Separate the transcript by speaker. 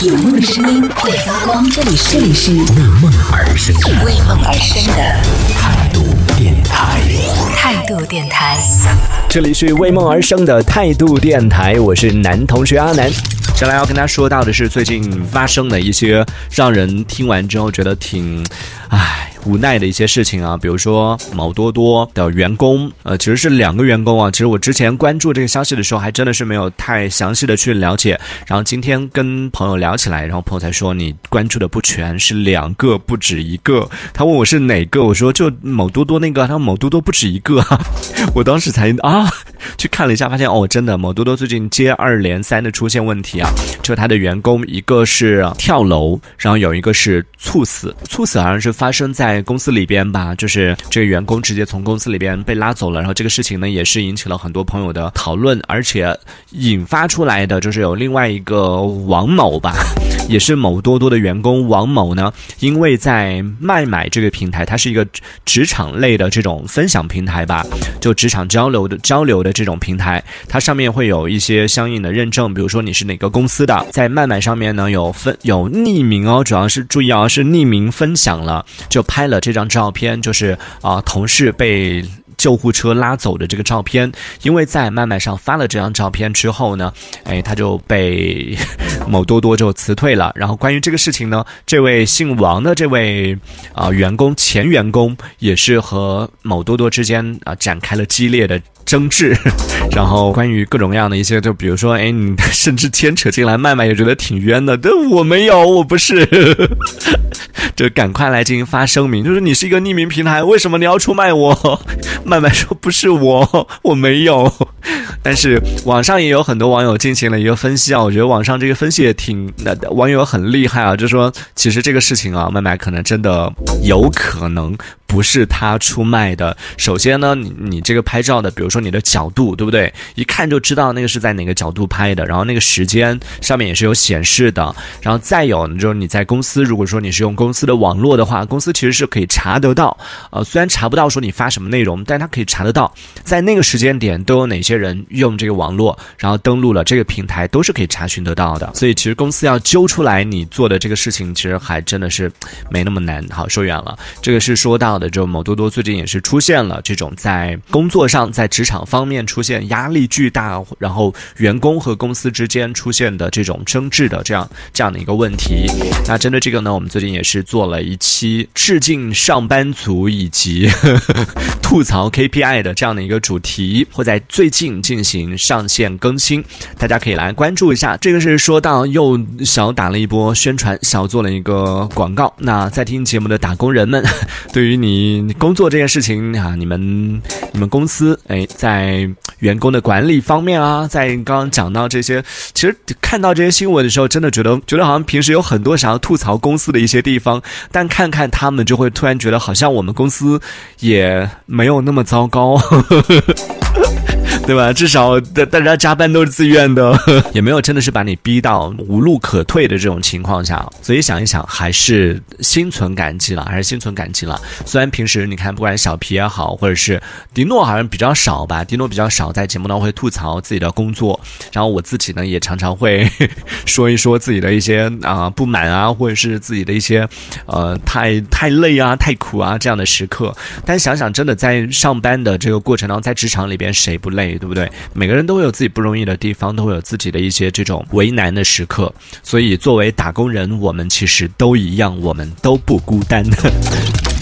Speaker 1: 有梦的声音会发光，这里是这里是
Speaker 2: 为梦而生的
Speaker 1: 为梦而生的
Speaker 2: 态度电台。
Speaker 1: 态度电台。
Speaker 3: 这里是为梦而生的态度电台，我是男同学阿南。接下来要跟大家说到的是最近发生的一些让人听完之后觉得挺，唉。无奈的一些事情啊，比如说某多多的员工，呃，其实是两个员工啊。其实我之前关注这个消息的时候，还真的是没有太详细的去了解。然后今天跟朋友聊起来，然后朋友才说你关注的不全，是两个不止一个。他问我是哪个，我说就某多多那个。他说某多多不止一个，我当时才啊去看了一下，发现哦，真的某多多最近接二连三的出现问题啊，就他的员工一个是跳楼，然后有一个是猝死，猝死好像是发生在。公司里边吧，就是这个员工直接从公司里边被拉走了，然后这个事情呢也是引起了很多朋友的讨论，而且引发出来的就是有另外一个王某吧，也是某多多的员工王某呢，因为在卖买这个平台，它是一个职场类的这种分享平台吧，就职场交流的交流的这种平台，它上面会有一些相应的认证，比如说你是哪个公司的，在卖买上面呢有分有匿名哦，主要是注意啊，是匿名分享了，就拍。了这张照片，就是啊，同事被救护车拉走的这个照片。因为在麦麦上发了这张照片之后呢，哎，他就被某多多就辞退了。然后关于这个事情呢，这位姓王的这位啊员工前员工也是和某多多之间啊展开了激烈的。争执，然后关于各种各样的一些，就比如说，哎，你甚至牵扯进来，麦麦也觉得挺冤的。但我没有，我不是，就赶快来进行发声明，就是你是一个匿名平台，为什么你要出卖我？麦麦说不是我，我没有。但是网上也有很多网友进行了一个分析啊，我觉得网上这个分析也挺，那网友很厉害啊，就说其实这个事情啊，麦麦可能真的有可能。不是他出卖的。首先呢，你你这个拍照的，比如说你的角度，对不对？一看就知道那个是在哪个角度拍的。然后那个时间上面也是有显示的。然后再有，就是你在公司，如果说你是用公司的网络的话，公司其实是可以查得到。呃，虽然查不到说你发什么内容，但它可以查得到，在那个时间点都有哪些人用这个网络，然后登录了这个平台，都是可以查询得到的。所以其实公司要揪出来你做的这个事情，其实还真的是没那么难。好，说远了，这个是说到。的就某多多最近也是出现了这种在工作上在职场方面出现压力巨大，然后员工和公司之间出现的这种争执的这样这样的一个问题。那针对这个呢，我们最近也是做了一期致敬上班族以及 吐槽 KPI 的这样的一个主题，会在最近进行上线更新，大家可以来关注一下。这个是说到又小打了一波宣传，小做了一个广告。那在听节目的打工人们，对于你。你工作这件事情啊，你们你们公司哎，在员工的管理方面啊，在刚刚讲到这些，其实看到这些新闻的时候，真的觉得觉得好像平时有很多想要吐槽公司的一些地方，但看看他们，就会突然觉得好像我们公司也没有那么糟糕。对吧？至少大大家加班都是自愿的，也没有真的是把你逼到无路可退的这种情况下，所以想一想，还是心存感激了，还是心存感激了。虽然平时你看，不管小皮也好，或者是迪诺，好像比较少吧，迪诺比较少在节目当中会吐槽自己的工作，然后我自己呢，也常常会 说一说自己的一些啊不满啊，或者是自己的一些呃太太累啊、太苦啊这样的时刻。但想想，真的在上班的这个过程当中，在职场里边，谁不累？对不对？每个人都会有自己不容易的地方，都会有自己的一些这种为难的时刻。所以，作为打工人，我们其实都一样，我们都不孤单。